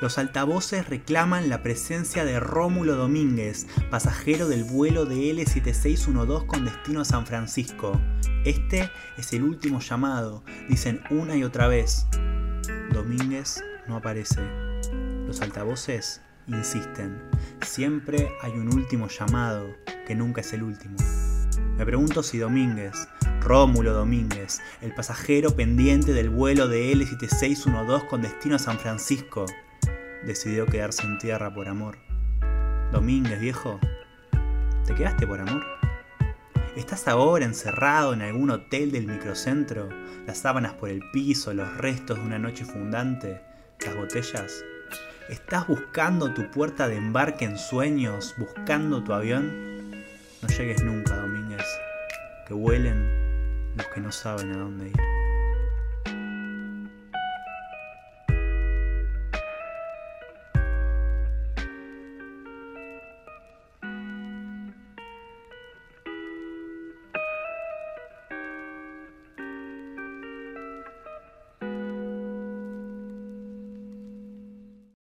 los altavoces reclaman la presencia de Rómulo Domínguez, pasajero del vuelo de L7612 con destino a San Francisco. Este es el último llamado, dicen una y otra vez. Domínguez no aparece. Los altavoces insisten. Siempre hay un último llamado, que nunca es el último. Me pregunto si Domínguez, Rómulo Domínguez, el pasajero pendiente del vuelo de L7612 con destino a San Francisco, decidió quedarse en tierra por amor. Domínguez, viejo, ¿te quedaste por amor? ¿Estás ahora encerrado en algún hotel del microcentro? Las sábanas por el piso, los restos de una noche fundante, las botellas. ¿Estás buscando tu puerta de embarque en sueños, buscando tu avión? No llegues nunca, Domínguez. Que huelen los que no saben a dónde ir.